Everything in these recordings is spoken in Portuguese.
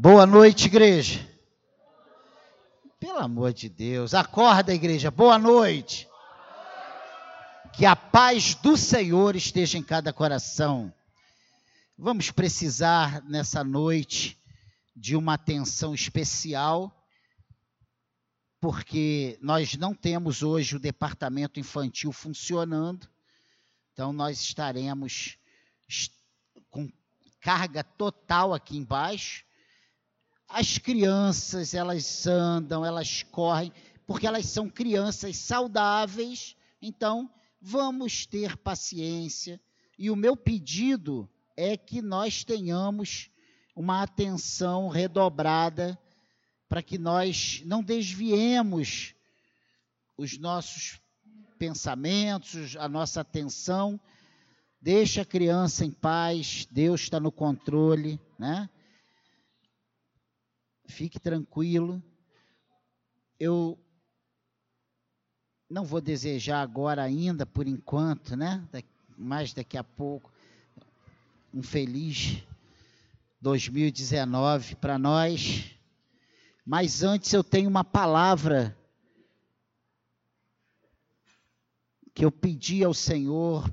Boa noite, igreja. Pelo amor de Deus, acorda, igreja. Boa noite. Que a paz do Senhor esteja em cada coração. Vamos precisar nessa noite de uma atenção especial, porque nós não temos hoje o departamento infantil funcionando, então nós estaremos com carga total aqui embaixo. As crianças, elas andam, elas correm, porque elas são crianças saudáveis, então vamos ter paciência. E o meu pedido é que nós tenhamos uma atenção redobrada para que nós não desviemos os nossos pensamentos, a nossa atenção. Deixa a criança em paz, Deus está no controle, né? Fique tranquilo. Eu não vou desejar agora ainda, por enquanto, né? Mais daqui a pouco, um feliz 2019 para nós. Mas antes eu tenho uma palavra que eu pedi ao Senhor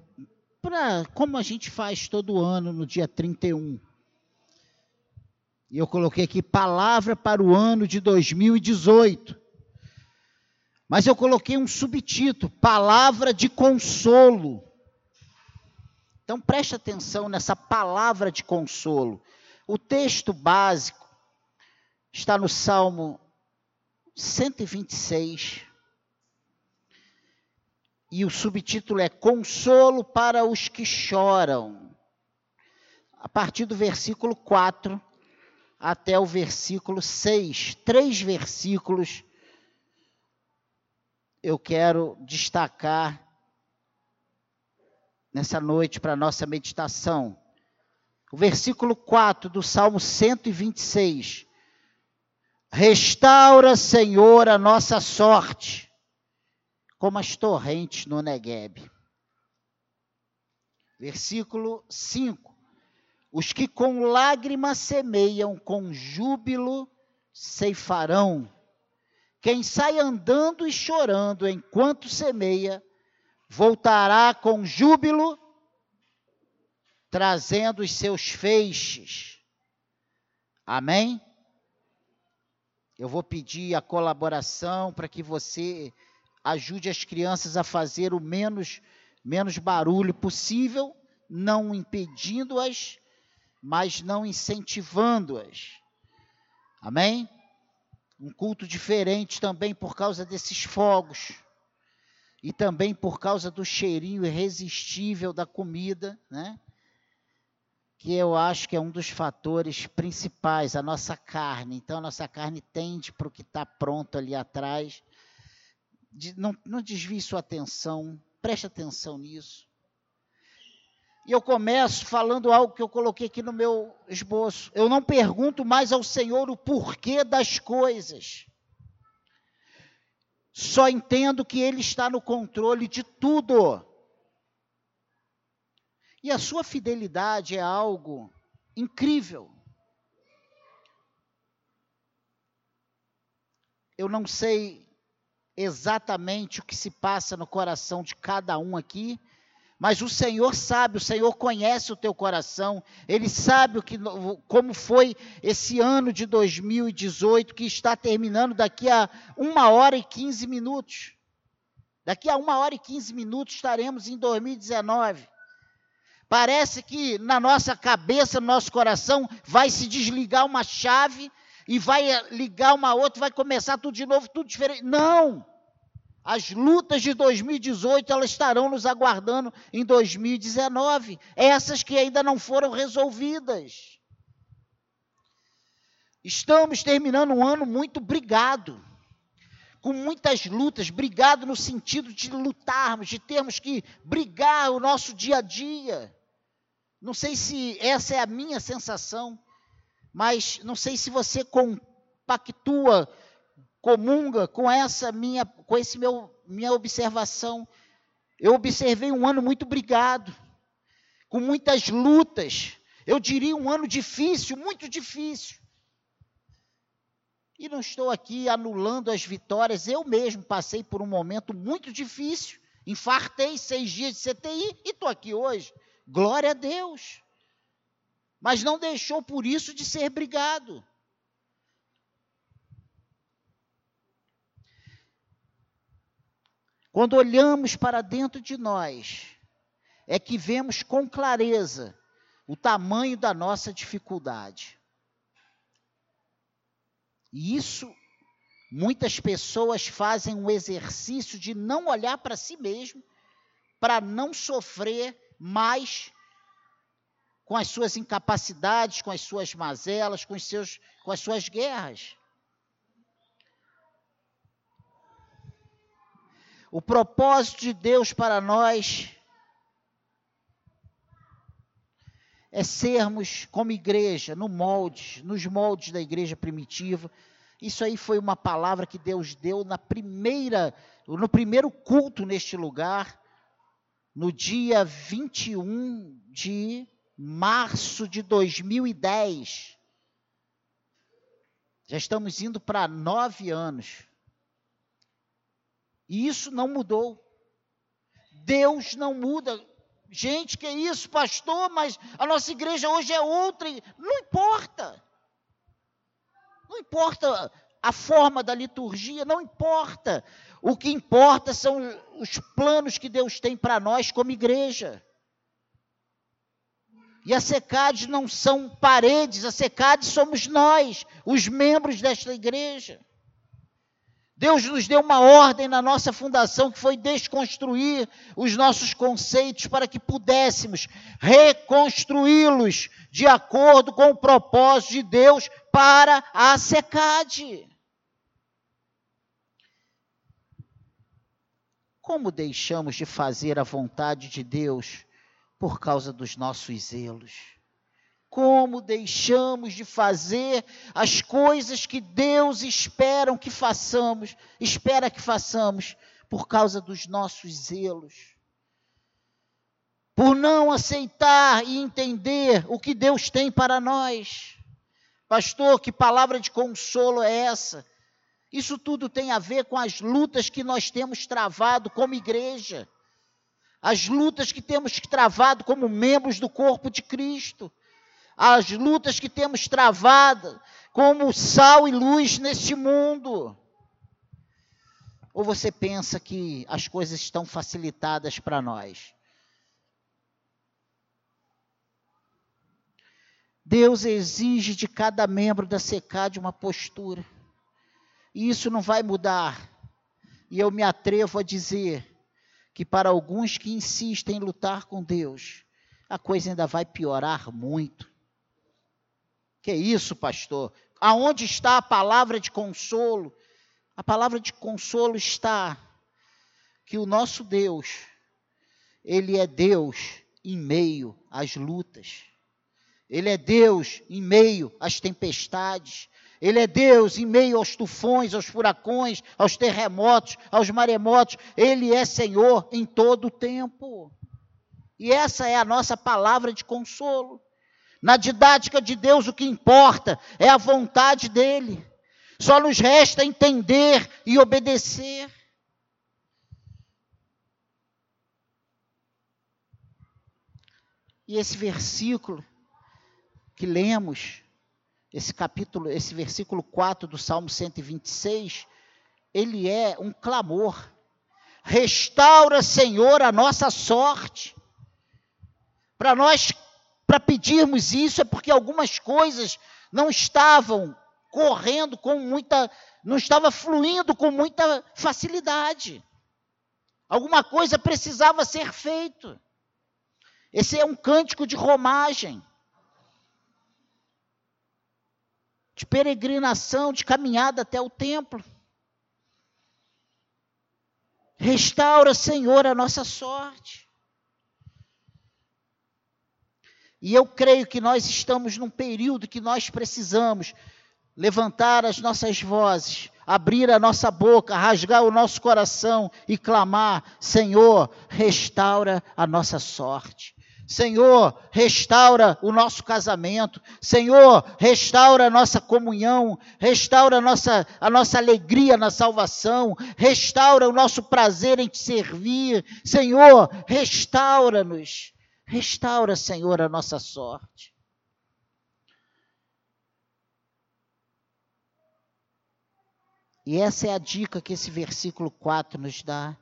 para como a gente faz todo ano no dia 31. E eu coloquei aqui palavra para o ano de 2018. Mas eu coloquei um subtítulo, palavra de consolo. Então preste atenção nessa palavra de consolo. O texto básico está no Salmo 126. E o subtítulo é Consolo para os que choram. A partir do versículo 4 até o versículo 6. Três versículos eu quero destacar nessa noite para nossa meditação o versículo 4 do Salmo 126. Restaura, Senhor, a nossa sorte, como as torrentes no Negueb. Versículo 5. Os que com lágrimas semeiam, com júbilo ceifarão. Quem sai andando e chorando enquanto semeia, voltará com júbilo trazendo os seus feixes. Amém? Eu vou pedir a colaboração para que você ajude as crianças a fazer o menos, menos barulho possível, não impedindo-as, mas não incentivando-as. Amém? Um culto diferente também por causa desses fogos. E também por causa do cheirinho irresistível da comida, né? que eu acho que é um dos fatores principais, a nossa carne. Então, a nossa carne tende para o que está pronto ali atrás. De, não, não desvie sua atenção, preste atenção nisso. E eu começo falando algo que eu coloquei aqui no meu esboço. Eu não pergunto mais ao Senhor o porquê das coisas. Só entendo que Ele está no controle de tudo. E a sua fidelidade é algo incrível. Eu não sei exatamente o que se passa no coração de cada um aqui, mas o Senhor sabe, o Senhor conhece o teu coração, Ele sabe o que, como foi esse ano de 2018 que está terminando daqui a uma hora e quinze minutos. Daqui a uma hora e quinze minutos estaremos em 2019. Parece que na nossa cabeça, no nosso coração, vai se desligar uma chave e vai eh, ligar uma outra, vai começar tudo de novo, tudo diferente. Não! As lutas de 2018 elas estarão nos aguardando em 2019, essas que ainda não foram resolvidas. Estamos terminando um ano muito brigado, com muitas lutas, brigado no sentido de lutarmos, de termos que brigar o nosso dia a dia. Não sei se essa é a minha sensação, mas não sei se você compactua, comunga com essa minha, com esse meu minha observação. Eu observei um ano muito brigado, com muitas lutas. Eu diria um ano difícil, muito difícil. E não estou aqui anulando as vitórias, eu mesmo passei por um momento muito difícil, infartei seis dias de CTI e estou aqui hoje. Glória a Deus. Mas não deixou por isso de ser brigado. Quando olhamos para dentro de nós, é que vemos com clareza o tamanho da nossa dificuldade. E isso, muitas pessoas fazem um exercício de não olhar para si mesmo, para não sofrer mais com as suas incapacidades, com as suas mazelas, com, seus, com as suas guerras. O propósito de Deus para nós é sermos como igreja, no molde, nos moldes da igreja primitiva. Isso aí foi uma palavra que Deus deu na primeira, no primeiro culto neste lugar, no dia 21 de março de 2010. Já estamos indo para nove anos. E isso não mudou. Deus não muda. Gente, que isso, pastor, mas a nossa igreja hoje é outra. Não importa. Não importa a forma da liturgia, não importa. O que importa são os planos que Deus tem para nós como igreja. E a secade não são paredes, a secade somos nós, os membros desta igreja. Deus nos deu uma ordem na nossa fundação que foi desconstruir os nossos conceitos para que pudéssemos reconstruí-los de acordo com o propósito de Deus para a secade. Como deixamos de fazer a vontade de Deus por causa dos nossos zelos? Como deixamos de fazer as coisas que Deus espera que façamos, espera que façamos por causa dos nossos zelos. Por não aceitar e entender o que Deus tem para nós. Pastor, que palavra de consolo é essa? Isso tudo tem a ver com as lutas que nós temos travado como igreja, as lutas que temos travado como membros do corpo de Cristo as lutas que temos travado como sal e luz neste mundo? Ou você pensa que as coisas estão facilitadas para nós? Deus exige de cada membro da SECAD uma postura. E isso não vai mudar. E eu me atrevo a dizer que para alguns que insistem em lutar com Deus, a coisa ainda vai piorar muito. Que isso, pastor? Aonde está a palavra de consolo? A palavra de consolo está que o nosso Deus, ele é Deus em meio às lutas. Ele é Deus em meio às tempestades. Ele é Deus em meio aos tufões, aos furacões, aos terremotos, aos maremotos. Ele é Senhor em todo o tempo. E essa é a nossa palavra de consolo. Na didática de Deus, o que importa é a vontade dEle. Só nos resta entender e obedecer. E esse versículo que lemos, esse capítulo, esse versículo 4 do Salmo 126, ele é um clamor. Restaura, Senhor, a nossa sorte. Para nós para pedirmos isso é porque algumas coisas não estavam correndo com muita, não estava fluindo com muita facilidade. Alguma coisa precisava ser feito. Esse é um cântico de romagem, de peregrinação, de caminhada até o templo. Restaura, Senhor, a nossa sorte. E eu creio que nós estamos num período que nós precisamos levantar as nossas vozes, abrir a nossa boca, rasgar o nosso coração e clamar: Senhor, restaura a nossa sorte. Senhor, restaura o nosso casamento. Senhor, restaura a nossa comunhão. Restaura a nossa, a nossa alegria na salvação. Restaura o nosso prazer em te servir. Senhor, restaura-nos. Restaura, Senhor, a nossa sorte. E essa é a dica que esse versículo 4 nos dá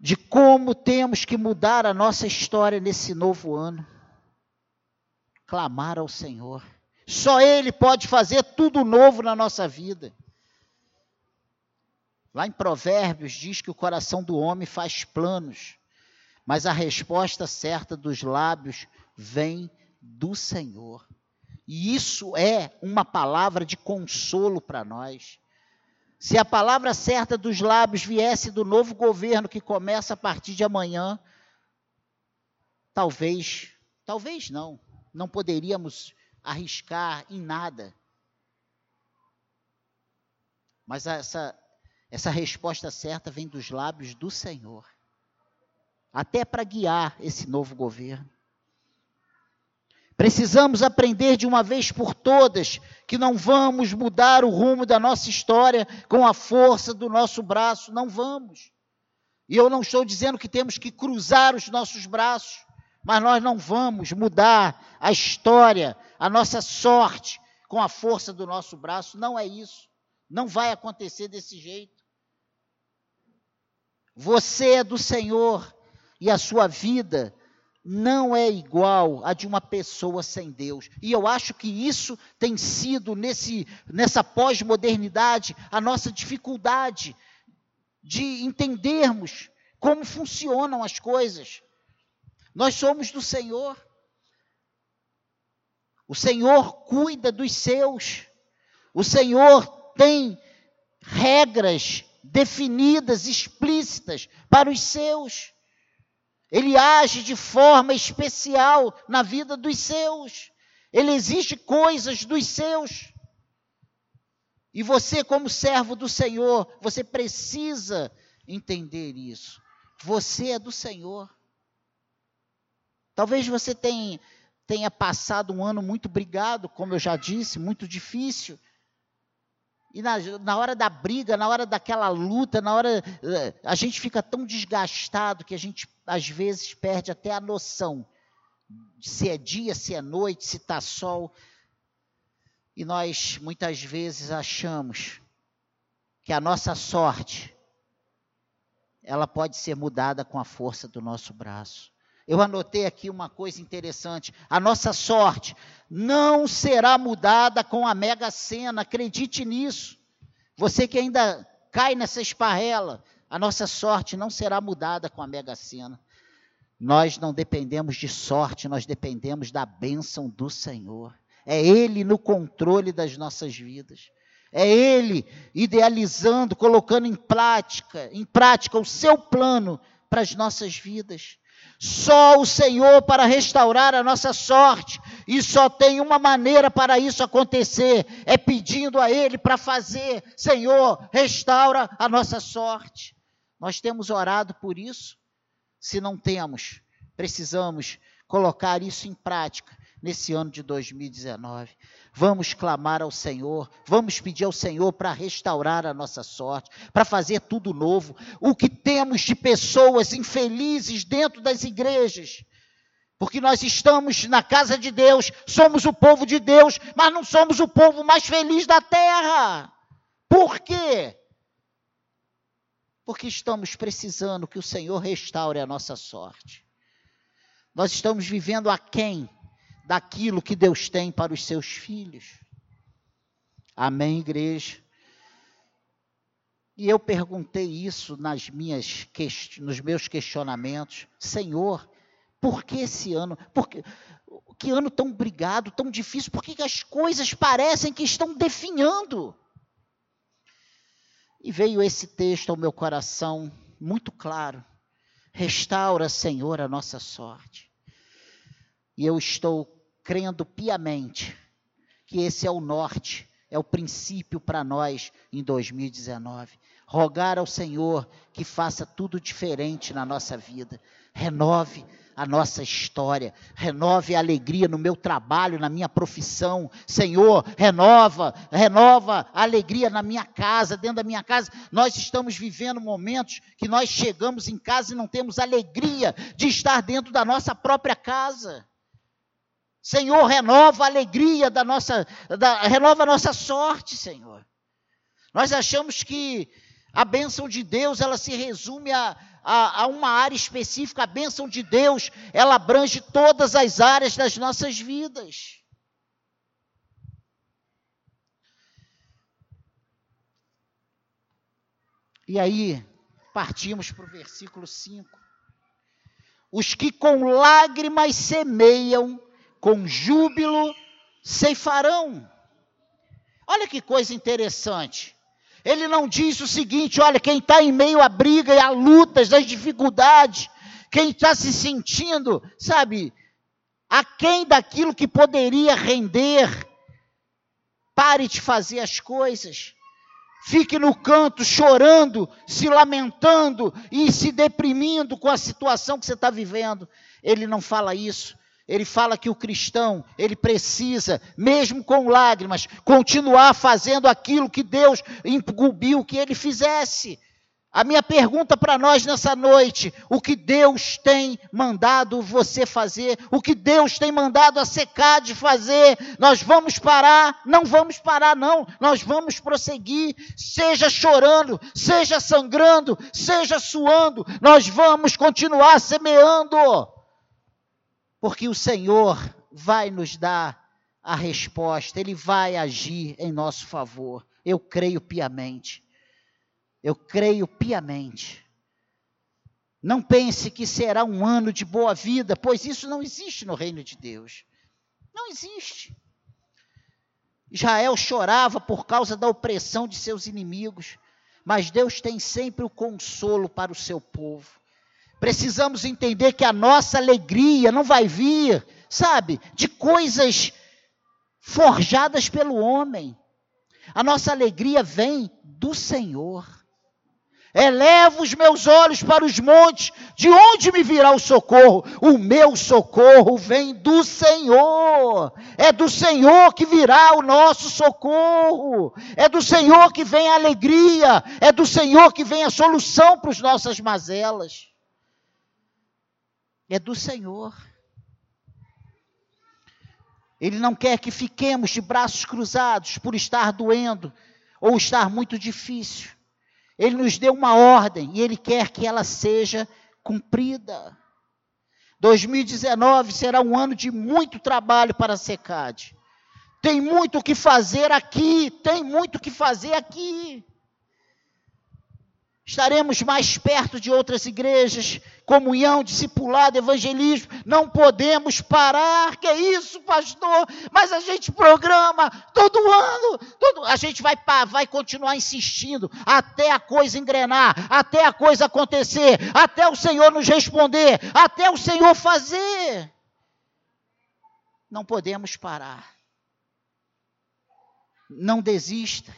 de como temos que mudar a nossa história nesse novo ano. Clamar ao Senhor. Só Ele pode fazer tudo novo na nossa vida. Lá em Provérbios diz que o coração do homem faz planos, mas a resposta certa dos lábios vem do Senhor. E isso é uma palavra de consolo para nós. Se a palavra certa dos lábios viesse do novo governo que começa a partir de amanhã, talvez, talvez não, não poderíamos arriscar em nada. Mas essa, essa resposta certa vem dos lábios do Senhor, até para guiar esse novo governo. Precisamos aprender de uma vez por todas que não vamos mudar o rumo da nossa história com a força do nosso braço, não vamos. E eu não estou dizendo que temos que cruzar os nossos braços, mas nós não vamos mudar a história, a nossa sorte com a força do nosso braço, não é isso. Não vai acontecer desse jeito. Você é do Senhor e a sua vida não é igual a de uma pessoa sem Deus. E eu acho que isso tem sido, nesse, nessa pós-modernidade, a nossa dificuldade de entendermos como funcionam as coisas. Nós somos do Senhor. O Senhor cuida dos seus. O Senhor tem regras definidas, explícitas para os seus. Ele age de forma especial na vida dos seus. Ele exige coisas dos seus. E você, como servo do Senhor, você precisa entender isso. Você é do Senhor. Talvez você tenha, tenha passado um ano muito brigado, como eu já disse, muito difícil. E na, na hora da briga, na hora daquela luta, na hora. Eh, a gente fica tão desgastado que a gente, às vezes, perde até a noção se é dia, se é noite, se está sol. E nós, muitas vezes, achamos que a nossa sorte ela pode ser mudada com a força do nosso braço. Eu anotei aqui uma coisa interessante. A nossa sorte não será mudada com a mega sena, acredite nisso. Você que ainda cai nessa esparrela, a nossa sorte não será mudada com a mega sena. Nós não dependemos de sorte, nós dependemos da bênção do Senhor. É Ele no controle das nossas vidas. É Ele idealizando, colocando em prática, em prática o seu plano para as nossas vidas. Só o Senhor para restaurar a nossa sorte. E só tem uma maneira para isso acontecer: é pedindo a Ele para fazer. Senhor, restaura a nossa sorte. Nós temos orado por isso? Se não temos, precisamos colocar isso em prática nesse ano de 2019. Vamos clamar ao Senhor, vamos pedir ao Senhor para restaurar a nossa sorte, para fazer tudo novo. O que temos de pessoas infelizes dentro das igrejas, porque nós estamos na casa de Deus, somos o povo de Deus, mas não somos o povo mais feliz da terra. Por quê? Porque estamos precisando que o Senhor restaure a nossa sorte. Nós estamos vivendo aquém daquilo que Deus tem para os seus filhos. Amém, igreja? E eu perguntei isso nas minhas nos meus questionamentos, Senhor, por que esse ano? Por que, que ano tão brigado, tão difícil? Por que as coisas parecem que estão definhando? E veio esse texto ao meu coração muito claro. Restaura, Senhor, a nossa sorte. E eu estou crendo piamente que esse é o norte, é o princípio para nós em 2019. Rogar ao Senhor que faça tudo diferente na nossa vida, renove a nossa história, renove a alegria no meu trabalho, na minha profissão. Senhor, renova, renova a alegria na minha casa, dentro da minha casa. Nós estamos vivendo momentos que nós chegamos em casa e não temos alegria de estar dentro da nossa própria casa. Senhor, renova a alegria da nossa, da, renova a nossa sorte, Senhor. Nós achamos que a bênção de Deus, ela se resume a, a, a, uma área específica. A bênção de Deus, ela abrange todas as áreas das nossas vidas. E aí, partimos para o versículo 5. Os que com lágrimas semeiam, com júbilo ceifarão. Olha que coisa interessante. Ele não diz o seguinte: olha, quem está em meio à briga e a lutas, às dificuldades, quem está se sentindo, sabe, aquém daquilo que poderia render, pare de fazer as coisas. Fique no canto chorando, se lamentando e se deprimindo com a situação que você está vivendo. Ele não fala isso. Ele fala que o cristão, ele precisa, mesmo com lágrimas, continuar fazendo aquilo que Deus incumbiu que ele fizesse. A minha pergunta para nós nessa noite: o que Deus tem mandado você fazer? O que Deus tem mandado a secar de fazer? Nós vamos parar? Não vamos parar, não. Nós vamos prosseguir, seja chorando, seja sangrando, seja suando, nós vamos continuar semeando porque o Senhor vai nos dar a resposta, Ele vai agir em nosso favor. Eu creio piamente. Eu creio piamente. Não pense que será um ano de boa vida, pois isso não existe no reino de Deus. Não existe. Israel chorava por causa da opressão de seus inimigos, mas Deus tem sempre o consolo para o seu povo. Precisamos entender que a nossa alegria não vai vir, sabe, de coisas forjadas pelo homem. A nossa alegria vem do Senhor. Elevo os meus olhos para os montes, de onde me virá o socorro? O meu socorro vem do Senhor. É do Senhor que virá o nosso socorro. É do Senhor que vem a alegria. É do Senhor que vem a solução para as nossas mazelas é do Senhor. Ele não quer que fiquemos de braços cruzados por estar doendo ou estar muito difícil. Ele nos deu uma ordem e ele quer que ela seja cumprida. 2019 será um ano de muito trabalho para a SECAD. Tem muito o que fazer aqui, tem muito o que fazer aqui estaremos mais perto de outras igrejas, comunhão, discipulado, evangelismo. Não podemos parar. Que é isso, pastor? Mas a gente programa todo ano. Todo, a gente vai, vai continuar insistindo até a coisa engrenar, até a coisa acontecer, até o Senhor nos responder, até o Senhor fazer. Não podemos parar. Não desista.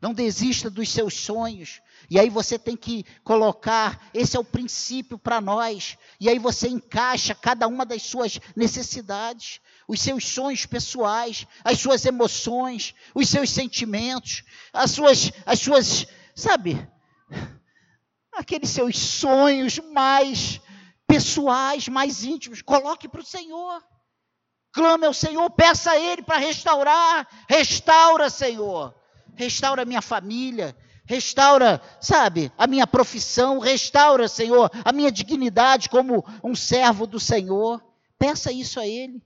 Não desista dos seus sonhos. E aí você tem que colocar, esse é o princípio para nós. E aí você encaixa cada uma das suas necessidades, os seus sonhos pessoais, as suas emoções, os seus sentimentos, as suas, as suas, sabe, aqueles seus sonhos mais pessoais, mais íntimos. Coloque para o Senhor. Clame ao Senhor, peça a Ele para restaurar. Restaura, Senhor. Restaura minha família, Restaura, sabe, a minha profissão, restaura, Senhor, a minha dignidade como um servo do Senhor. Peça isso a Ele.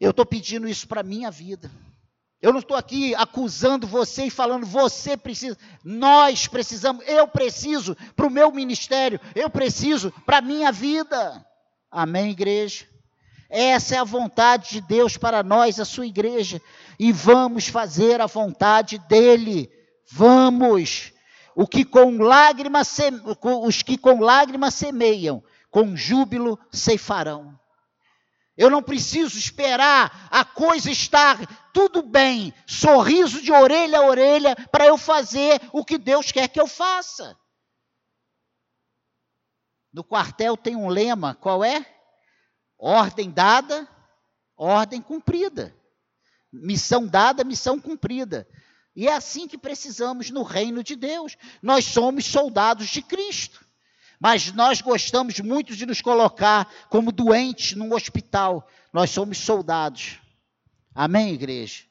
Eu estou pedindo isso para a minha vida. Eu não estou aqui acusando você e falando, você precisa. Nós precisamos, eu preciso para o meu ministério, eu preciso para a minha vida. Amém, igreja? Essa é a vontade de Deus para nós, a sua igreja. E vamos fazer a vontade dEle. Vamos! O que com lágrimas os que com lágrimas semeiam, com júbilo ceifarão. Eu não preciso esperar a coisa estar tudo bem, sorriso de orelha a orelha, para eu fazer o que Deus quer que eu faça. No quartel tem um lema, qual é? Ordem dada, ordem cumprida. Missão dada, missão cumprida. E é assim que precisamos no reino de Deus. Nós somos soldados de Cristo. Mas nós gostamos muito de nos colocar como doentes num hospital. Nós somos soldados. Amém, igreja?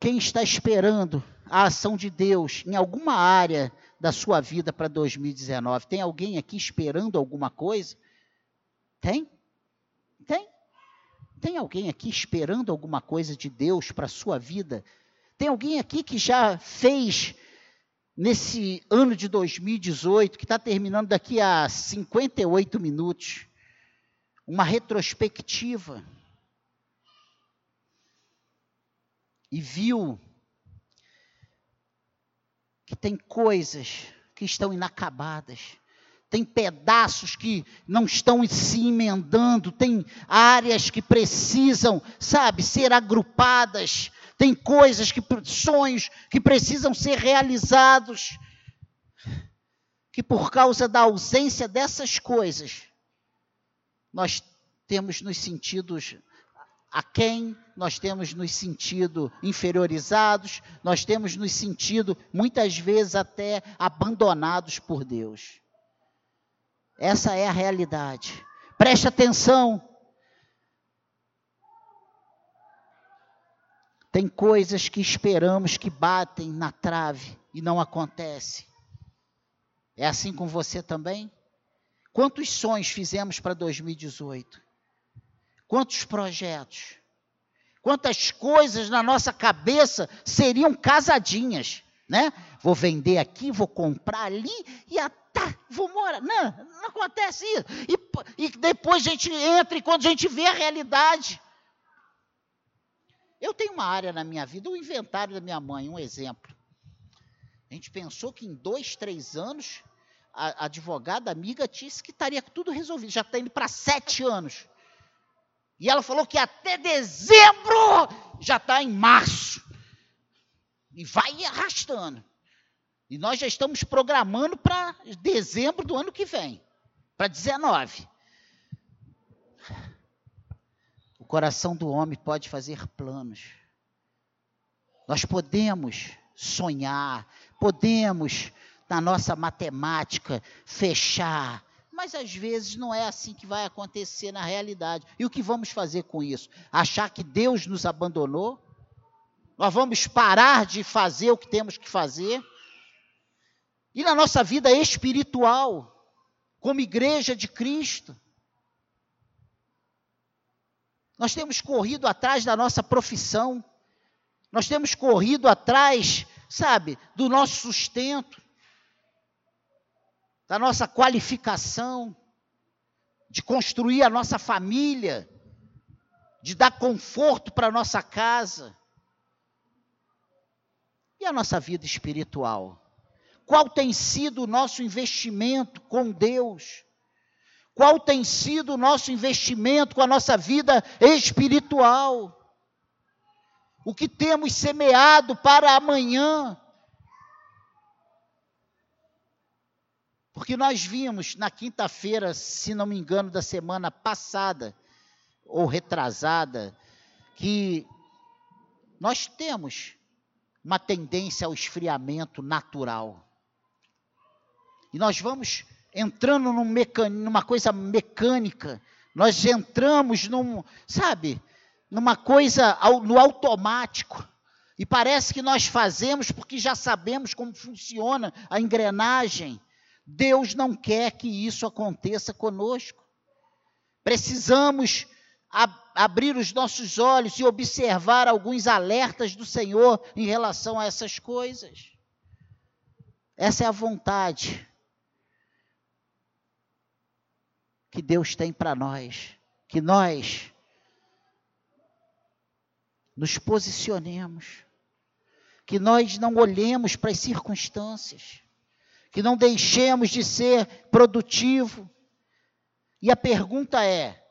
Quem está esperando a ação de Deus em alguma área da sua vida para 2019? Tem alguém aqui esperando alguma coisa? Tem? Tem? Tem alguém aqui esperando alguma coisa de Deus para a sua vida? Tem alguém aqui que já fez nesse ano de 2018, que está terminando daqui a 58 minutos, uma retrospectiva? E viu que tem coisas que estão inacabadas, tem pedaços que não estão se emendando, tem áreas que precisam, sabe, ser agrupadas, tem coisas que sonhos que precisam ser realizados. Que por causa da ausência dessas coisas, nós temos nos sentidos a quem nós temos nos sentido inferiorizados, nós temos nos sentido muitas vezes até abandonados por Deus. Essa é a realidade. Preste atenção. Tem coisas que esperamos que batem na trave e não acontece. É assim com você também? Quantos sonhos fizemos para 2018? Quantos projetos? Quantas coisas na nossa cabeça seriam casadinhas, né? Vou vender aqui, vou comprar ali e até morar. Não, não acontece isso. E, e depois a gente entra e quando a gente vê a realidade. Eu tenho uma área na minha vida, o inventário da minha mãe, um exemplo. A gente pensou que em dois, três anos, a, a advogada amiga disse que estaria tudo resolvido. Já está indo para sete anos. E ela falou que até dezembro já está em março. E vai arrastando. E nós já estamos programando para dezembro do ano que vem, para 19. O coração do homem pode fazer planos. Nós podemos sonhar, podemos, na nossa matemática, fechar mas às vezes não é assim que vai acontecer na realidade. E o que vamos fazer com isso? Achar que Deus nos abandonou? Nós vamos parar de fazer o que temos que fazer? E na nossa vida espiritual, como igreja de Cristo, nós temos corrido atrás da nossa profissão, nós temos corrido atrás, sabe, do nosso sustento, da nossa qualificação, de construir a nossa família, de dar conforto para a nossa casa. E a nossa vida espiritual? Qual tem sido o nosso investimento com Deus? Qual tem sido o nosso investimento com a nossa vida espiritual? O que temos semeado para amanhã? Porque nós vimos na quinta-feira, se não me engano, da semana passada, ou retrasada, que nós temos uma tendência ao esfriamento natural. E nós vamos entrando num mecan... numa coisa mecânica, nós entramos num, sabe, numa coisa no automático. E parece que nós fazemos porque já sabemos como funciona a engrenagem. Deus não quer que isso aconteça conosco. Precisamos ab abrir os nossos olhos e observar alguns alertas do Senhor em relação a essas coisas. Essa é a vontade que Deus tem para nós, que nós nos posicionemos, que nós não olhemos para as circunstâncias, que não deixemos de ser produtivo. E a pergunta é: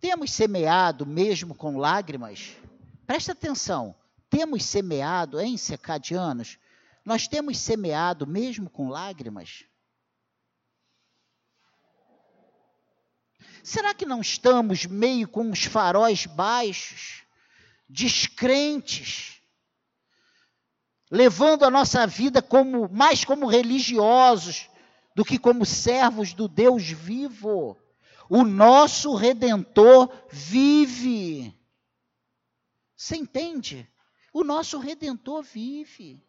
temos semeado mesmo com lágrimas? Presta atenção, temos semeado, hein, secadianos, Nós temos semeado mesmo com lágrimas? Será que não estamos meio com os faróis baixos, descrentes, levando a nossa vida como mais como religiosos do que como servos do Deus vivo? O nosso redentor vive. Você entende? O nosso redentor vive.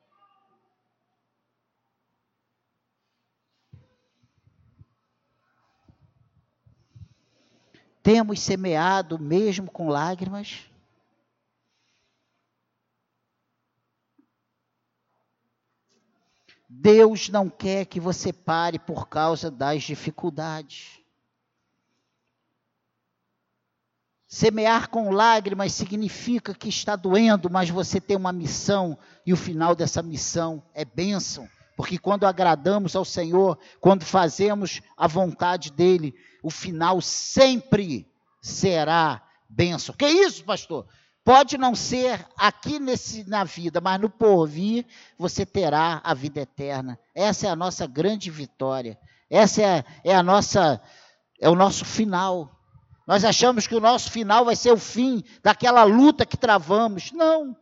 Temos semeado mesmo com lágrimas? Deus não quer que você pare por causa das dificuldades. Semear com lágrimas significa que está doendo, mas você tem uma missão e o final dessa missão é bênção, porque quando agradamos ao Senhor, quando fazemos a vontade dele, o final sempre será bênção. Que isso, pastor? Pode não ser aqui nesse, na vida, mas no porvir você terá a vida eterna. Essa é a nossa grande vitória. Essa é, é a nossa é o nosso final. Nós achamos que o nosso final vai ser o fim daquela luta que travamos. Não.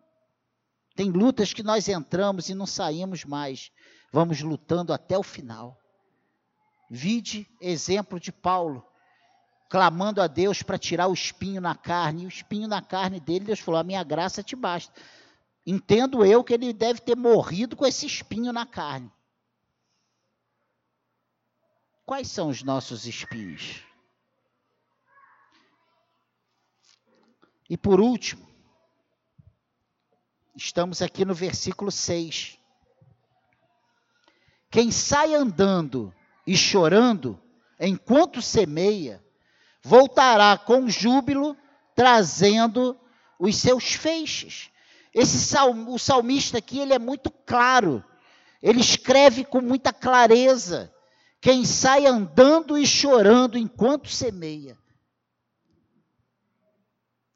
Tem lutas que nós entramos e não saímos mais. Vamos lutando até o final. Vide exemplo de Paulo, clamando a Deus para tirar o espinho na carne. E o espinho na carne dele, Deus falou: A minha graça te basta. Entendo eu que ele deve ter morrido com esse espinho na carne. Quais são os nossos espinhos? E por último, estamos aqui no versículo 6. Quem sai andando e chorando enquanto semeia, voltará com júbilo, trazendo os seus feixes. Esse salmo, o salmista aqui, ele é muito claro. Ele escreve com muita clareza. Quem sai andando e chorando enquanto semeia.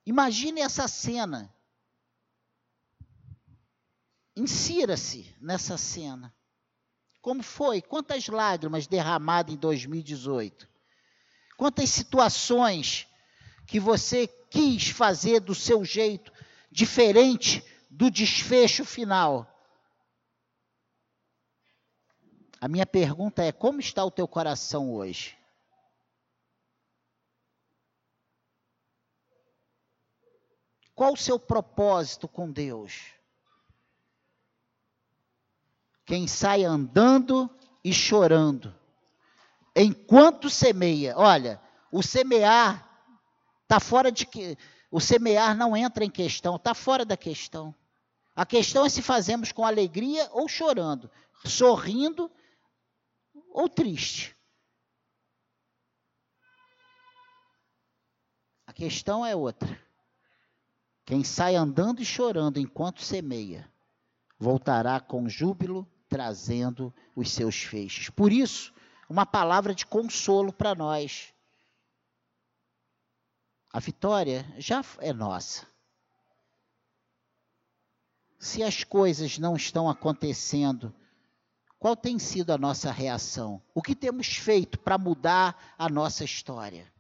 Imagine essa cena. Insira-se nessa cena. Como foi? Quantas lágrimas derramadas em 2018? Quantas situações que você quis fazer do seu jeito, diferente do desfecho final? A minha pergunta é: como está o teu coração hoje? Qual o seu propósito com Deus? Quem sai andando e chorando, enquanto semeia. Olha, o semear está fora de que. O semear não entra em questão, está fora da questão. A questão é se fazemos com alegria ou chorando, sorrindo ou triste. A questão é outra. Quem sai andando e chorando enquanto semeia, voltará com júbilo, trazendo os seus feixes. Por isso, uma palavra de consolo para nós. A vitória já é nossa. Se as coisas não estão acontecendo, qual tem sido a nossa reação? O que temos feito para mudar a nossa história?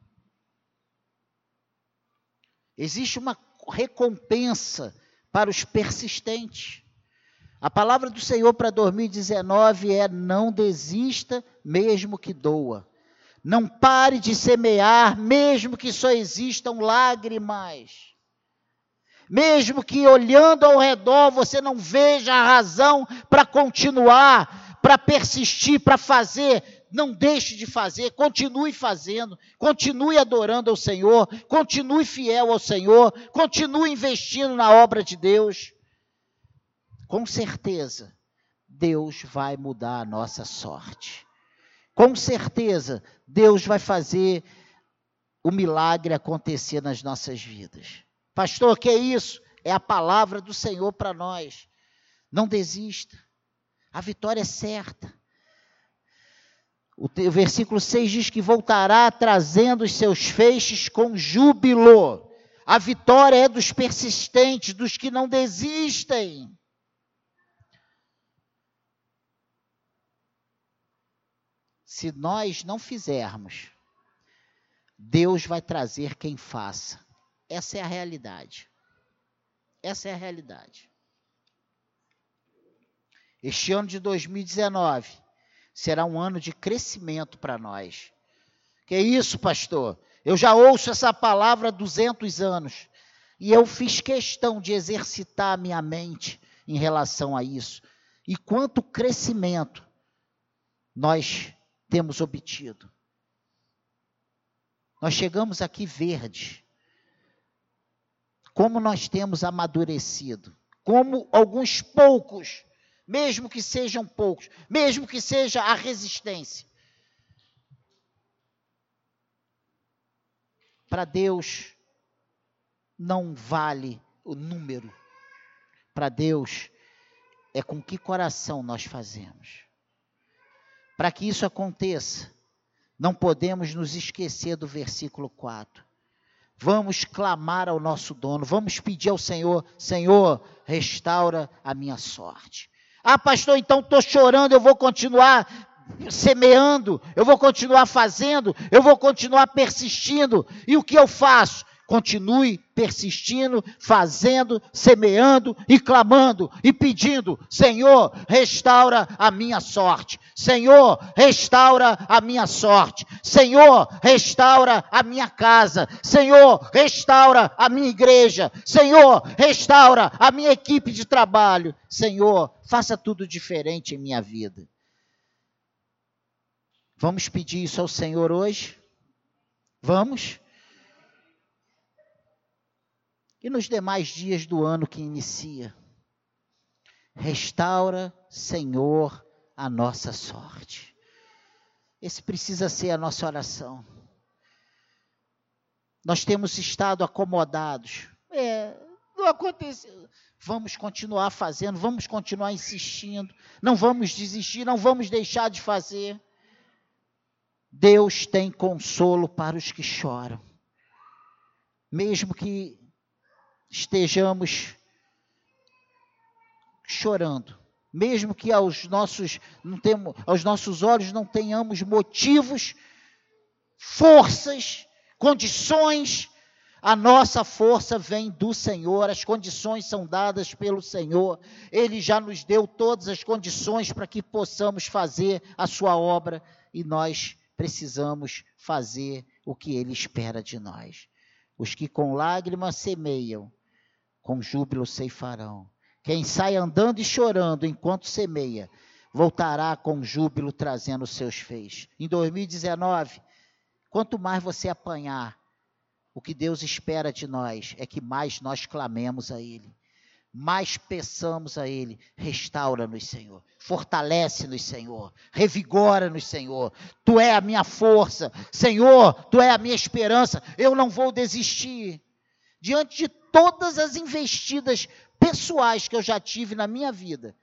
Existe uma recompensa para os persistentes. A palavra do Senhor para 2019 é: não desista, mesmo que doa. Não pare de semear, mesmo que só existam lágrimas. Mesmo que olhando ao redor você não veja a razão para continuar, para persistir, para fazer, não deixe de fazer, continue fazendo, continue adorando ao Senhor, continue fiel ao Senhor, continue investindo na obra de Deus. Com certeza, Deus vai mudar a nossa sorte. Com certeza, Deus vai fazer o milagre acontecer nas nossas vidas. Pastor, que é isso? É a palavra do Senhor para nós. Não desista. A vitória é certa. O, versículo 6 diz que voltará trazendo os seus feixes com júbilo. A vitória é dos persistentes, dos que não desistem. Se nós não fizermos, Deus vai trazer quem faça. Essa é a realidade. Essa é a realidade. Este ano de 2019 será um ano de crescimento para nós. Que isso, pastor? Eu já ouço essa palavra há 200 anos. E eu fiz questão de exercitar a minha mente em relação a isso. E quanto crescimento nós temos obtido. Nós chegamos aqui verde. Como nós temos amadurecido. Como alguns poucos, mesmo que sejam poucos, mesmo que seja a resistência. Para Deus, não vale o número. Para Deus, é com que coração nós fazemos. Para que isso aconteça, não podemos nos esquecer do versículo 4. Vamos clamar ao nosso dono, vamos pedir ao Senhor: Senhor, restaura a minha sorte. Ah, pastor, então estou chorando, eu vou continuar semeando, eu vou continuar fazendo, eu vou continuar persistindo. E o que eu faço? Continue persistindo, fazendo, semeando e clamando e pedindo: Senhor, restaura a minha sorte. Senhor, restaura a minha sorte. Senhor, restaura a minha casa. Senhor, restaura a minha igreja. Senhor, restaura a minha equipe de trabalho. Senhor, faça tudo diferente em minha vida. Vamos pedir isso ao Senhor hoje? Vamos? E nos demais dias do ano que inicia. Restaura, Senhor, a nossa sorte. Esse precisa ser a nossa oração. Nós temos estado acomodados. É, não aconteceu. Vamos continuar fazendo, vamos continuar insistindo, não vamos desistir, não vamos deixar de fazer. Deus tem consolo para os que choram. Mesmo que estejamos chorando, mesmo que aos nossos, não temos, aos nossos olhos não tenhamos motivos, forças, condições, a nossa força vem do Senhor, as condições são dadas pelo Senhor. Ele já nos deu todas as condições para que possamos fazer a sua obra e nós precisamos fazer o que ele espera de nós. Os que com lágrimas semeiam, com júbilo ceifarão. Quem sai andando e chorando enquanto semeia, voltará com júbilo trazendo seus feixes. Em 2019, quanto mais você apanhar, o que Deus espera de nós é que mais nós clamemos a Ele, mais peçamos a Ele, restaura-nos, Senhor, fortalece-nos, Senhor, revigora-nos, Senhor. Tu é a minha força, Senhor, Tu é a minha esperança. Eu não vou desistir diante de todas as investidas pessoais que eu já tive na minha vida,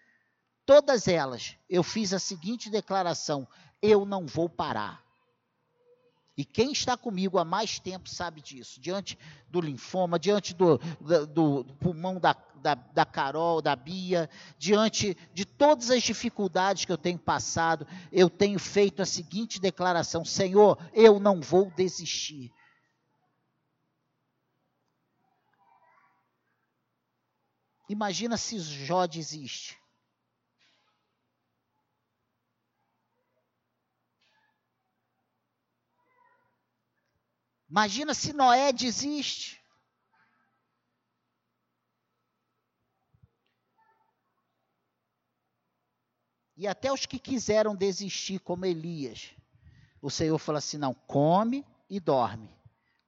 todas elas, eu fiz a seguinte declaração: eu não vou parar. E quem está comigo há mais tempo sabe disso. Diante do linfoma, diante do, do, do pulmão da, da, da, Carol, da Bia, diante de todas as dificuldades que eu tenho passado, eu tenho feito a seguinte declaração: Senhor, eu não vou desistir. Imagina se Jó desiste. Imagina se Noé desiste. E até os que quiseram desistir, como Elias, o Senhor falou assim: não, come e dorme.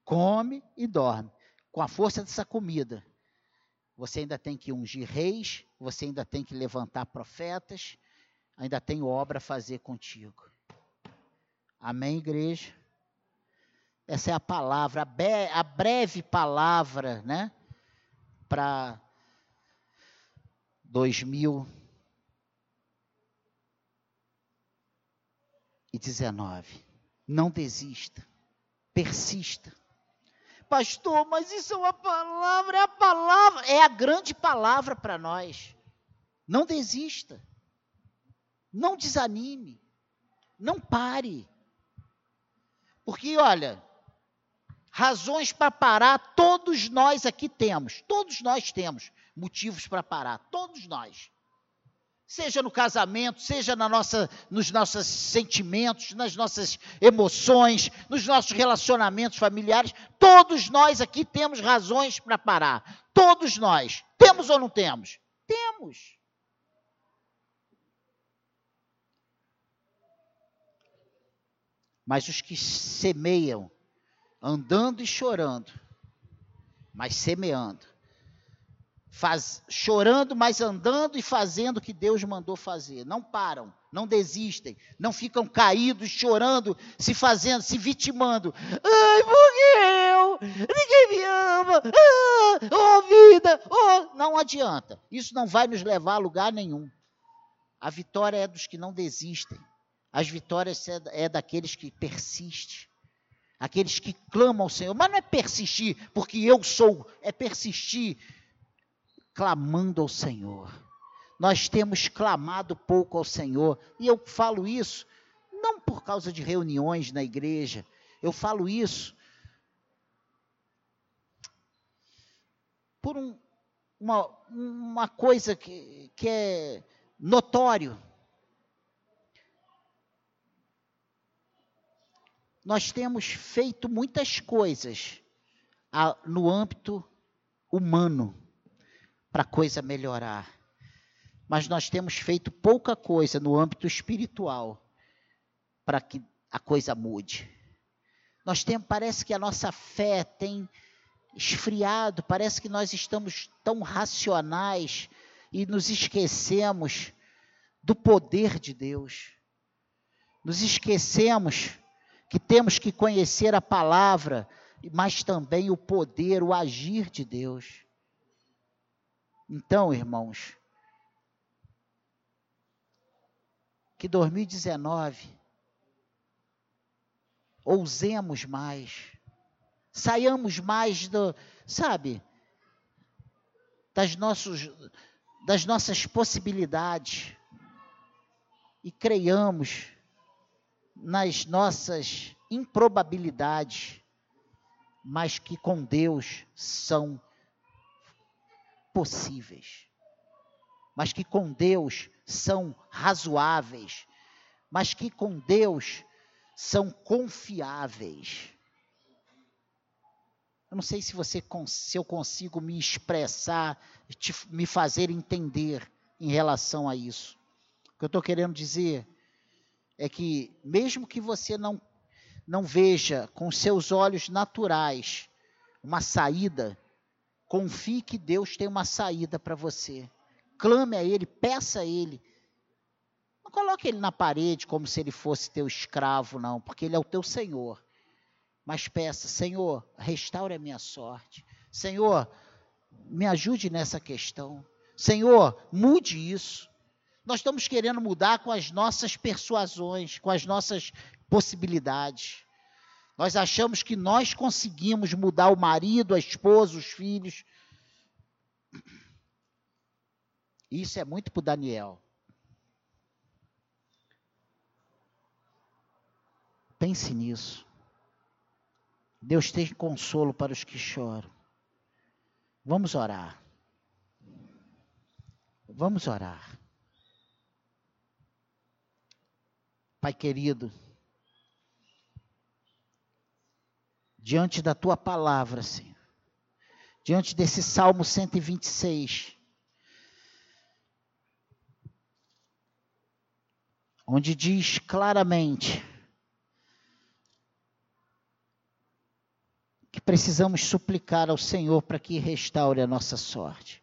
Come e dorme. Com a força dessa comida, você ainda tem que ungir reis, você ainda tem que levantar profetas, ainda tem obra a fazer contigo. Amém, igreja? Essa é a palavra, a breve palavra, né? Para 2019. Não desista, persista pastor, mas isso é uma palavra, é a palavra, é a grande palavra para nós. Não desista. Não desanime. Não pare. Porque, olha, razões para parar, todos nós aqui temos. Todos nós temos motivos para parar. Todos nós. Seja no casamento, seja na nossa, nos nossos sentimentos, nas nossas emoções, nos nossos relacionamentos familiares, todos nós aqui temos razões para parar. Todos nós. Temos ou não temos? Temos. Mas os que semeiam, andando e chorando, mas semeando, faz, chorando, mas andando e fazendo o que Deus mandou fazer. Não param, não desistem, não ficam caídos, chorando, se fazendo, se vitimando. Ai, por eu? Ninguém me ama. Ah, oh, vida. Oh. Não adianta. Isso não vai nos levar a lugar nenhum. A vitória é dos que não desistem. As vitórias é, é daqueles que persistem. Aqueles que clamam ao Senhor. Mas não é persistir porque eu sou, é persistir clamando ao Senhor. Nós temos clamado pouco ao Senhor. E eu falo isso não por causa de reuniões na igreja. Eu falo isso por um, uma, uma coisa que, que é notório. nós temos feito muitas coisas a, no âmbito humano para a coisa melhorar. Mas nós temos feito pouca coisa no âmbito espiritual para que a coisa mude. Nós temos, parece que a nossa fé tem esfriado, parece que nós estamos tão racionais e nos esquecemos do poder de Deus. Nos esquecemos que temos que conhecer a palavra, mas também o poder, o agir de Deus. Então, irmãos, que 2019 ousemos mais, saiamos mais do, sabe, das, nossos, das nossas possibilidades e creiamos nas nossas improbabilidades, mas que com Deus são possíveis. Mas que com Deus são razoáveis, mas que com Deus são confiáveis. Eu não sei se você se eu consigo me expressar, te, me fazer entender em relação a isso. O que eu estou querendo dizer é que, mesmo que você não, não veja com seus olhos naturais uma saída, confie que Deus tem uma saída para você. Clame a Ele, peça a Ele. Não coloque Ele na parede como se Ele fosse teu escravo, não, porque Ele é o teu Senhor. Mas peça, Senhor, restaure a minha sorte. Senhor, me ajude nessa questão. Senhor, mude isso. Nós estamos querendo mudar com as nossas persuasões, com as nossas possibilidades. Nós achamos que nós conseguimos mudar o marido, a esposa, os filhos. Isso é muito para o Daniel. Pense nisso. Deus tem consolo para os que choram. Vamos orar. Vamos orar. Pai querido, diante da tua palavra, Senhor, diante desse Salmo 126, onde diz claramente que precisamos suplicar ao Senhor para que restaure a nossa sorte.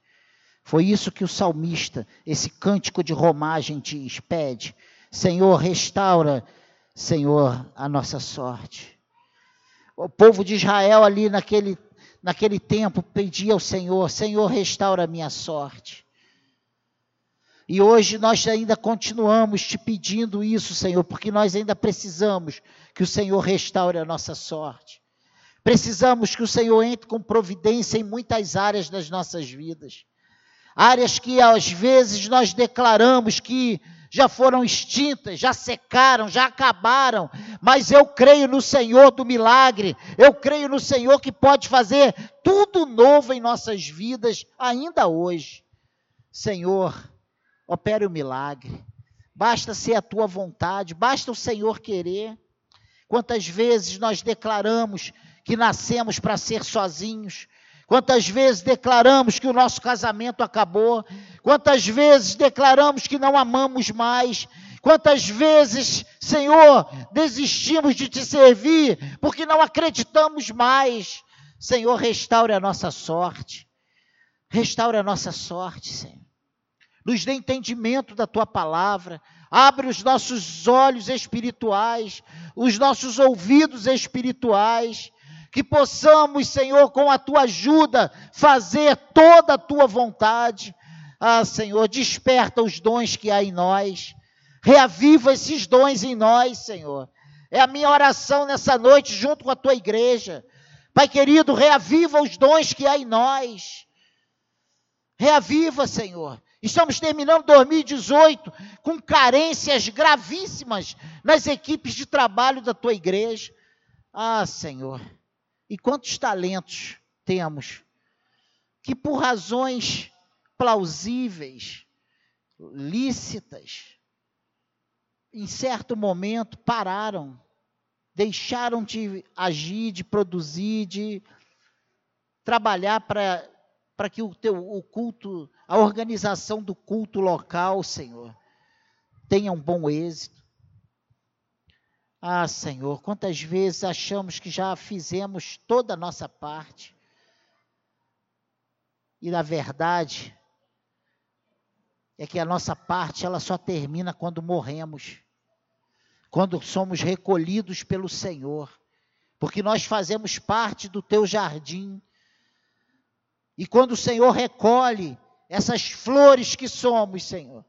Foi isso que o salmista, esse cântico de romagem diz, pede. Senhor, restaura, Senhor, a nossa sorte. O povo de Israel ali naquele, naquele tempo pedia ao Senhor: Senhor, restaura a minha sorte. E hoje nós ainda continuamos te pedindo isso, Senhor, porque nós ainda precisamos que o Senhor restaure a nossa sorte. Precisamos que o Senhor entre com providência em muitas áreas das nossas vidas. Áreas que às vezes nós declaramos que já foram extintas, já secaram, já acabaram, mas eu creio no Senhor do milagre, eu creio no Senhor que pode fazer tudo novo em nossas vidas ainda hoje. Senhor, opere o milagre, basta ser a tua vontade, basta o Senhor querer. Quantas vezes nós declaramos que nascemos para ser sozinhos, Quantas vezes declaramos que o nosso casamento acabou? Quantas vezes declaramos que não amamos mais? Quantas vezes, Senhor, desistimos de te servir porque não acreditamos mais? Senhor, restaure a nossa sorte. Restaure a nossa sorte, Senhor. Nos dê entendimento da tua palavra. Abre os nossos olhos espirituais, os nossos ouvidos espirituais que possamos, Senhor, com a tua ajuda, fazer toda a tua vontade. Ah, Senhor, desperta os dons que há em nós, reaviva esses dons em nós, Senhor. É a minha oração nessa noite, junto com a tua igreja. Pai querido, reaviva os dons que há em nós. Reaviva, Senhor. Estamos terminando 2018 com carências gravíssimas nas equipes de trabalho da tua igreja. Ah, Senhor. E quantos talentos temos que, por razões plausíveis, lícitas, em certo momento pararam, deixaram de agir, de produzir, de trabalhar para que o, teu, o culto, a organização do culto local, Senhor, tenha um bom êxito. Ah, Senhor, quantas vezes achamos que já fizemos toda a nossa parte. E na verdade é que a nossa parte ela só termina quando morremos. Quando somos recolhidos pelo Senhor. Porque nós fazemos parte do teu jardim. E quando o Senhor recolhe essas flores que somos, Senhor,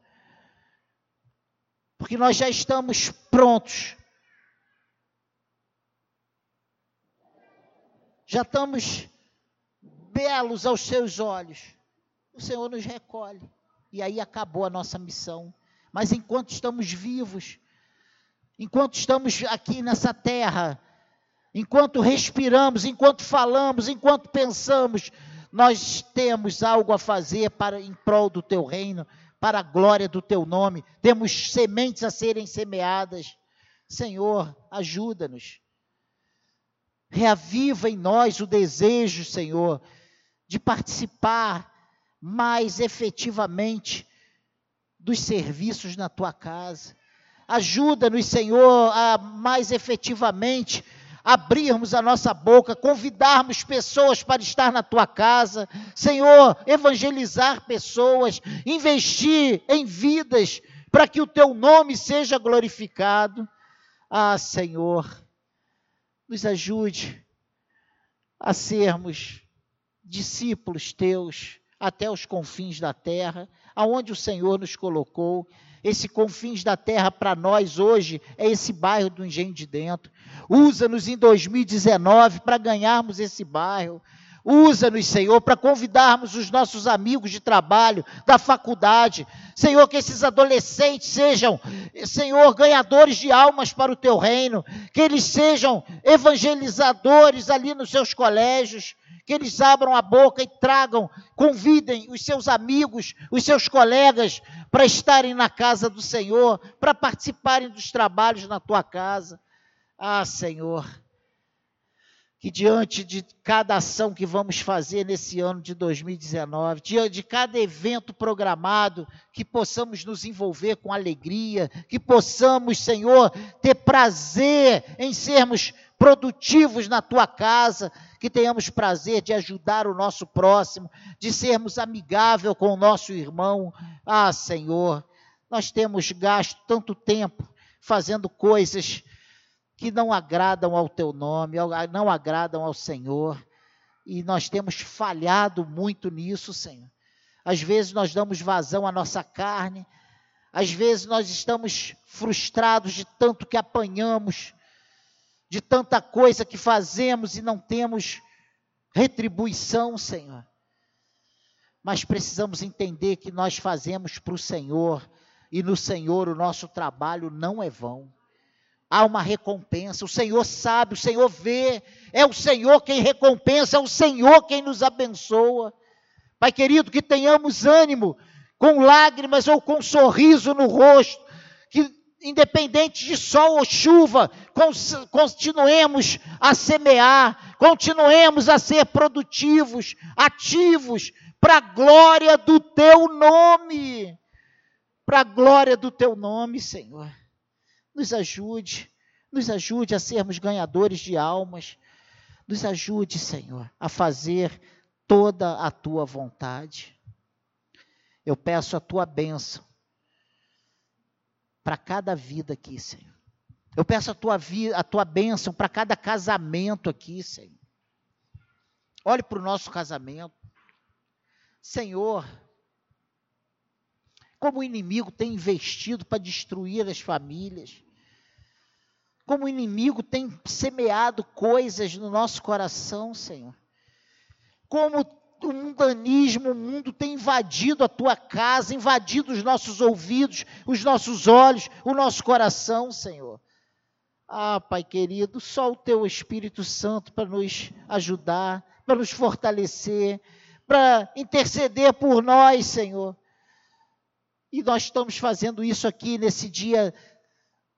porque nós já estamos prontos já estamos belos aos seus olhos. O Senhor nos recolhe. E aí acabou a nossa missão. Mas enquanto estamos vivos, enquanto estamos aqui nessa terra, enquanto respiramos, enquanto falamos, enquanto pensamos, nós temos algo a fazer para em prol do teu reino, para a glória do teu nome. Temos sementes a serem semeadas. Senhor, ajuda-nos. Reaviva em nós o desejo, Senhor, de participar mais efetivamente dos serviços na tua casa. Ajuda-nos, Senhor, a mais efetivamente abrirmos a nossa boca, convidarmos pessoas para estar na tua casa, Senhor, evangelizar pessoas, investir em vidas para que o teu nome seja glorificado. Ah, Senhor, nos ajude a sermos discípulos teus até os confins da terra, aonde o Senhor nos colocou. Esse confins da terra para nós hoje é esse bairro do Engenho de Dentro. Usa-nos em 2019 para ganharmos esse bairro. Usa-nos, Senhor, para convidarmos os nossos amigos de trabalho, da faculdade. Senhor, que esses adolescentes sejam, Senhor, ganhadores de almas para o teu reino. Que eles sejam evangelizadores ali nos seus colégios. Que eles abram a boca e tragam, convidem os seus amigos, os seus colegas para estarem na casa do Senhor, para participarem dos trabalhos na tua casa. Ah, Senhor que diante de cada ação que vamos fazer nesse ano de 2019, diante de cada evento programado, que possamos nos envolver com alegria, que possamos, Senhor, ter prazer em sermos produtivos na tua casa, que tenhamos prazer de ajudar o nosso próximo, de sermos amigável com o nosso irmão. Ah, Senhor, nós temos gasto tanto tempo fazendo coisas que não agradam ao teu nome, não agradam ao Senhor. E nós temos falhado muito nisso, Senhor. Às vezes nós damos vazão à nossa carne, às vezes nós estamos frustrados de tanto que apanhamos, de tanta coisa que fazemos e não temos retribuição, Senhor. Mas precisamos entender que nós fazemos para o Senhor e no Senhor o nosso trabalho não é vão. Há uma recompensa, o Senhor sabe, o Senhor vê, é o Senhor quem recompensa, é o Senhor quem nos abençoa. Pai querido, que tenhamos ânimo, com lágrimas ou com sorriso no rosto, que independente de sol ou chuva, continuemos a semear, continuemos a ser produtivos, ativos, para a glória do teu nome. Para a glória do teu nome, Senhor. Nos ajude, nos ajude a sermos ganhadores de almas. Nos ajude, Senhor, a fazer toda a tua vontade. Eu peço a tua bênção para cada vida aqui, Senhor. Eu peço a tua, a tua bênção para cada casamento aqui, Senhor. Olhe para o nosso casamento. Senhor, como o inimigo tem investido para destruir as famílias, como o inimigo tem semeado coisas no nosso coração, Senhor, como o mundanismo, o mundo tem invadido a tua casa, invadido os nossos ouvidos, os nossos olhos, o nosso coração, Senhor. Ah, Pai querido, só o teu Espírito Santo para nos ajudar, para nos fortalecer, para interceder por nós, Senhor. E nós estamos fazendo isso aqui nesse dia,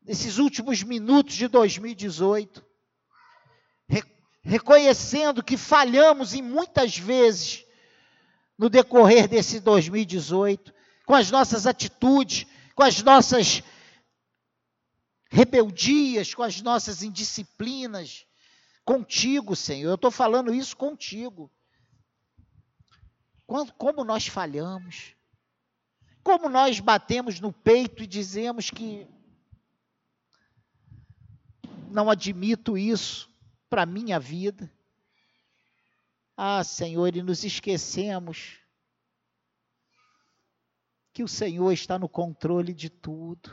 nesses últimos minutos de 2018 reconhecendo que falhamos em muitas vezes no decorrer desse 2018, com as nossas atitudes, com as nossas rebeldias, com as nossas indisciplinas, contigo, Senhor. Eu estou falando isso contigo. Como nós falhamos, como nós batemos no peito e dizemos que não admito isso, para a minha vida. Ah, Senhor, e nos esquecemos que o Senhor está no controle de tudo.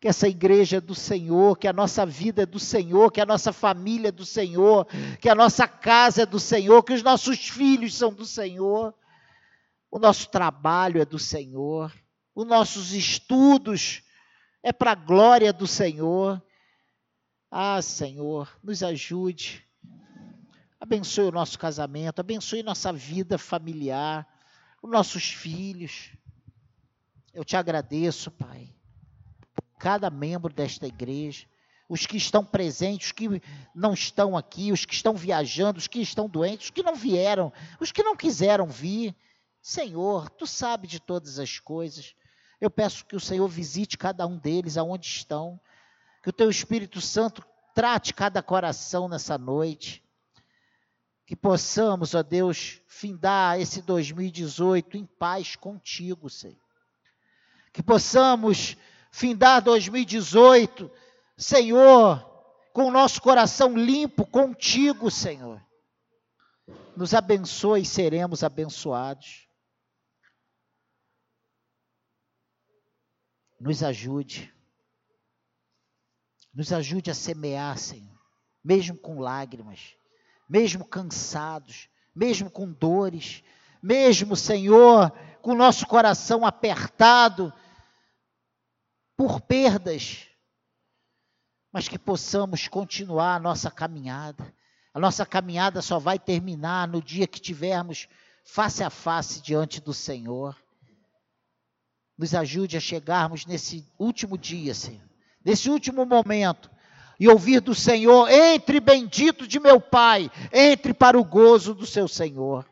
Que essa igreja é do Senhor, que a nossa vida é do Senhor, que a nossa família é do Senhor, que a nossa casa é do Senhor, que os nossos filhos são do Senhor, o nosso trabalho é do Senhor, os nossos estudos é para a glória do Senhor. Ah, Senhor, nos ajude. Abençoe o nosso casamento, abençoe nossa vida familiar, os nossos filhos. Eu te agradeço, Pai, por cada membro desta igreja, os que estão presentes, os que não estão aqui, os que estão viajando, os que estão doentes, os que não vieram, os que não quiseram vir. Senhor, tu sabe de todas as coisas. Eu peço que o Senhor visite cada um deles aonde estão que o teu Espírito Santo trate cada coração nessa noite. Que possamos, ó Deus, findar esse 2018 em paz contigo, Senhor. Que possamos findar 2018, Senhor, com o nosso coração limpo contigo, Senhor. Nos abençoe e seremos abençoados. Nos ajude. Nos ajude a semear, Senhor, mesmo com lágrimas, mesmo cansados, mesmo com dores, mesmo, Senhor, com nosso coração apertado por perdas, mas que possamos continuar a nossa caminhada. A nossa caminhada só vai terminar no dia que tivermos face a face diante do Senhor. Nos ajude a chegarmos nesse último dia, Senhor nesse último momento, e ouvir do Senhor: entre bendito de meu Pai, entre para o gozo do seu Senhor.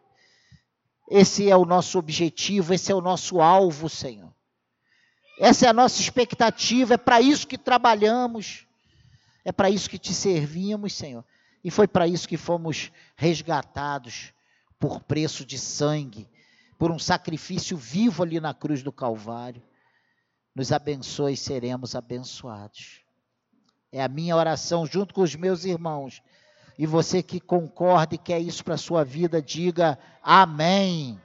Esse é o nosso objetivo, esse é o nosso alvo, Senhor. Essa é a nossa expectativa, é para isso que trabalhamos, é para isso que te servimos, Senhor. E foi para isso que fomos resgatados por preço de sangue, por um sacrifício vivo ali na cruz do Calvário nos abençoe e seremos abençoados. É a minha oração junto com os meus irmãos. E você que concorda e quer isso para a sua vida, diga amém.